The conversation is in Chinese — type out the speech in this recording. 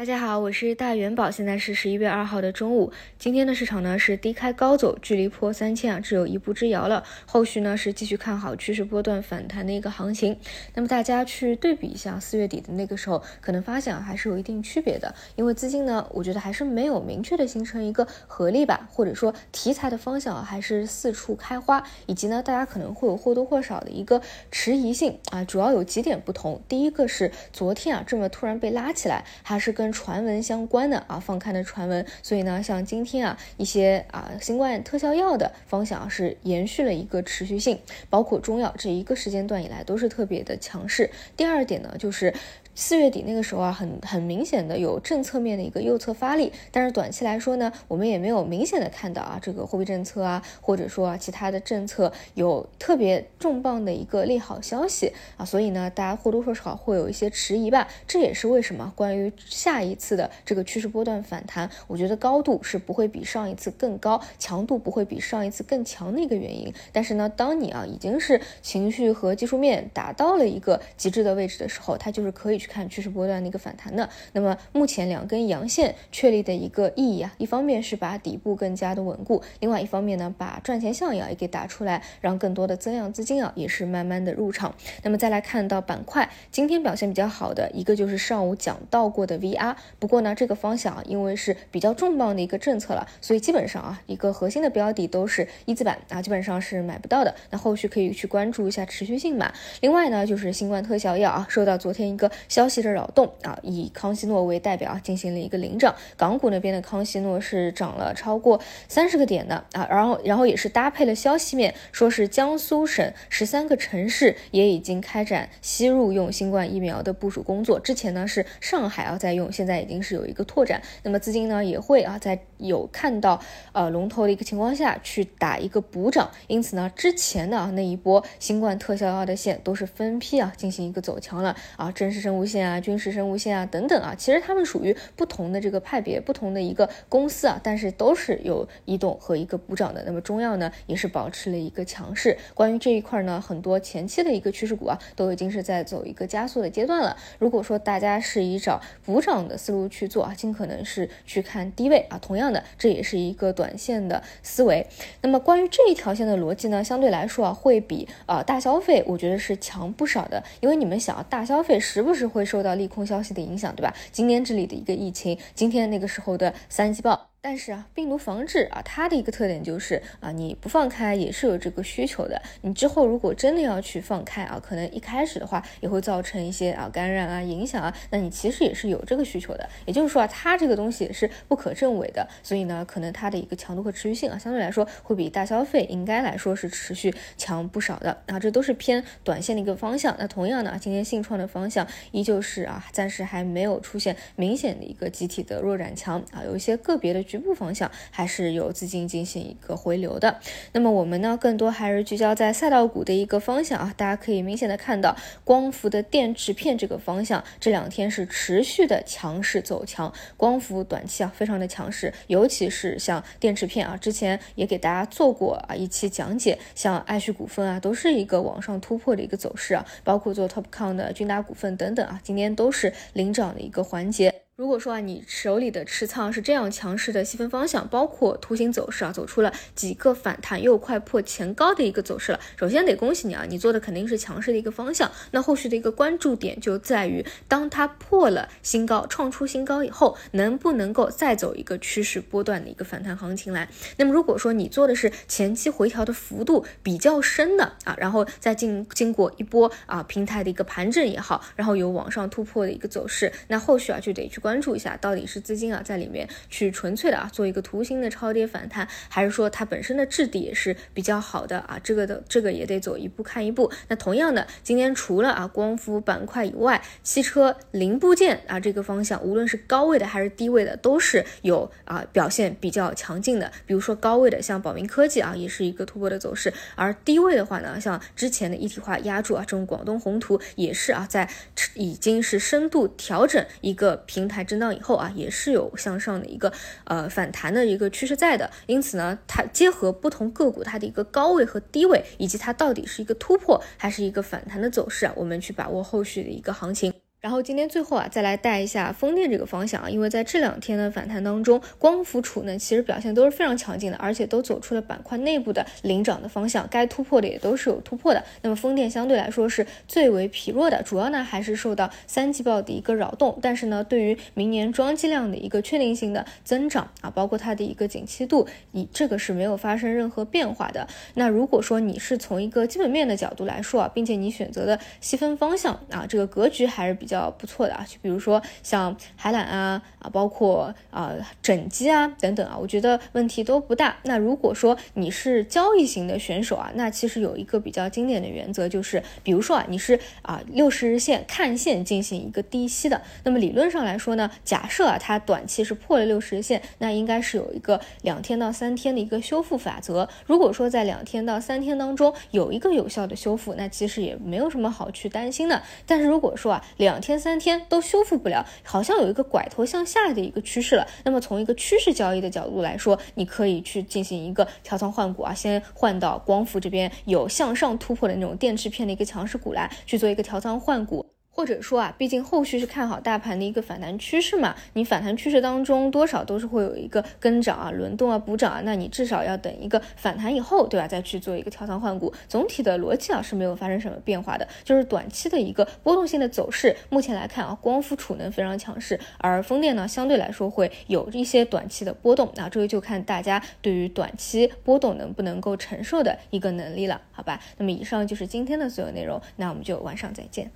大家好，我是大元宝，现在是十一月二号的中午。今天的市场呢是低开高走，距离破三千啊只有一步之遥了。后续呢是继续看好趋势波段反弹的一个行情。那么大家去对比一下四月底的那个时候，可能发现还是有一定区别的。因为资金呢，我觉得还是没有明确的形成一个合力吧，或者说题材的方向还是四处开花，以及呢大家可能会有或多或少的一个迟疑性啊。主要有几点不同，第一个是昨天啊这么突然被拉起来，还是跟传闻相关的啊，放开的传闻，所以呢，像今天啊一些啊新冠特效药的方向是延续了一个持续性，包括中药这一个时间段以来都是特别的强势。第二点呢，就是。四月底那个时候啊，很很明显的有政策面的一个右侧发力，但是短期来说呢，我们也没有明显的看到啊，这个货币政策啊，或者说啊其他的政策有特别重磅的一个利好消息啊，所以呢，大家或多或少会有一些迟疑吧。这也是为什么关于下一次的这个趋势波段反弹，我觉得高度是不会比上一次更高，强度不会比上一次更强的一个原因。但是呢，当你啊已经是情绪和技术面达到了一个极致的位置的时候，它就是可以去。看趋势波段的一个反弹的，那么目前两根阳线确立的一个意义啊，一方面是把底部更加的稳固，另外一方面呢，把赚钱效应啊也给打出来，让更多的增量资金啊也是慢慢的入场。那么再来看到板块，今天表现比较好的一个就是上午讲到过的 VR，不过呢这个方向啊，因为是比较重磅的一个政策了，所以基本上啊一个核心的标的都是一字板啊，基本上是买不到的。那后续可以去关注一下持续性嘛。另外呢就是新冠特效药啊，受到昨天一个。消息的扰动啊，以康希诺为代表啊，进行了一个领涨。港股那边的康希诺是涨了超过三十个点的啊，然后然后也是搭配了消息面，说是江苏省十三个城市也已经开展吸入用新冠疫苗的部署工作。之前呢是上海啊在用，现在已经是有一个拓展。那么资金呢也会啊在有看到呃龙头的一个情况下去打一个补涨。因此呢之前的啊那一波新冠特效药的线都是分批啊进行一个走强了啊，真实生物。无线啊，军事生物线啊，等等啊，其实它们属于不同的这个派别，不同的一个公司啊，但是都是有移动和一个补涨的。那么中药呢，也是保持了一个强势。关于这一块呢，很多前期的一个趋势股啊，都已经是在走一个加速的阶段了。如果说大家是以找补涨的思路去做啊，尽可能是去看低位啊。同样的，这也是一个短线的思维。那么关于这一条线的逻辑呢，相对来说啊，会比啊大消费，我觉得是强不少的。因为你们想，大消费时不时。会受到利空消息的影响，对吧？今天这里的一个疫情，今天那个时候的三季报。但是啊，病毒防治啊，它的一个特点就是啊，你不放开也是有这个需求的。你之后如果真的要去放开啊，可能一开始的话也会造成一些啊感染啊影响啊，那你其实也是有这个需求的。也就是说啊，它这个东西也是不可证伪的，所以呢，可能它的一个强度和持续性啊，相对来说会比大消费应该来说是持续强不少的啊。这都是偏短线的一个方向。那同样呢，今天信创的方向依旧是啊，暂时还没有出现明显的一个集体的弱转强啊，有一些个别的。局部方向还是有资金进行一个回流的，那么我们呢，更多还是聚焦在赛道股的一个方向啊。大家可以明显的看到，光伏的电池片这个方向这两天是持续的强势走强，光伏短期啊非常的强势，尤其是像电池片啊，之前也给大家做过啊一期讲解，像爱旭股份啊都是一个往上突破的一个走势啊，包括做 TOPCON 的君达股份等等啊，今天都是领涨的一个环节。如果说啊，你手里的持仓是这样强势的细分方向，包括图形走势啊，走出了几个反弹又快破前高的一个走势了。首先得恭喜你啊，你做的肯定是强势的一个方向。那后续的一个关注点就在于，当它破了新高，创出新高以后，能不能够再走一个趋势波段的一个反弹行情来？那么如果说你做的是前期回调的幅度比较深的啊，然后再经经过一波啊平台的一个盘整也好，然后有往上突破的一个走势，那后续啊就得去关。关注一下，到底是资金啊在里面去纯粹的啊做一个图形的超跌反弹，还是说它本身的质地也是比较好的啊？这个的这个也得走一步看一步。那同样的，今天除了啊光伏板块以外，汽车零部件啊这个方向，无论是高位的还是低位的，都是有啊表现比较强劲的。比如说高位的像宝明科技啊，也是一个突破的走势；而低位的话呢，像之前的一体化压住啊，这种广东宏图也是啊在已经是深度调整一个平台。震荡以后啊，也是有向上的一个呃反弹的一个趋势在的，因此呢，它结合不同个股它的一个高位和低位，以及它到底是一个突破还是一个反弹的走势啊，我们去把握后续的一个行情。然后今天最后啊，再来带一下风电这个方向啊，因为在这两天的反弹当中，光伏储能其实表现都是非常强劲的，而且都走出了板块内部的领涨的方向，该突破的也都是有突破的。那么风电相对来说是最为疲弱的，主要呢还是受到三季报的一个扰动，但是呢，对于明年装机量的一个确定性的增长啊，包括它的一个景气度，以这个是没有发生任何变化的。那如果说你是从一个基本面的角度来说啊，并且你选择的细分方向啊，这个格局还是比。比较不错的啊，就比如说像海缆啊啊，包括啊整机啊等等啊，我觉得问题都不大。那如果说你是交易型的选手啊，那其实有一个比较经典的原则，就是比如说啊，你是啊六十日线看线进行一个低吸的，那么理论上来说呢，假设啊它短期是破了六十日线，那应该是有一个两天到三天的一个修复法则。如果说在两天到三天当中有一个有效的修复，那其实也没有什么好去担心的。但是如果说啊两两天三天都修复不了，好像有一个拐头向下的一个趋势了。那么从一个趋势交易的角度来说，你可以去进行一个调仓换股啊，先换到光伏这边有向上突破的那种电池片的一个强势股来去做一个调仓换股。或者说啊，毕竟后续是看好大盘的一个反弹趋势嘛，你反弹趋势当中多少都是会有一个跟涨啊、轮动啊、补涨啊，那你至少要等一个反弹以后，对吧？再去做一个调仓换股。总体的逻辑啊是没有发生什么变化的，就是短期的一个波动性的走势。目前来看啊，光伏储能非常强势，而风电呢相对来说会有一些短期的波动。那这个就看大家对于短期波动能不能够承受的一个能力了，好吧？那么以上就是今天的所有内容，那我们就晚上再见。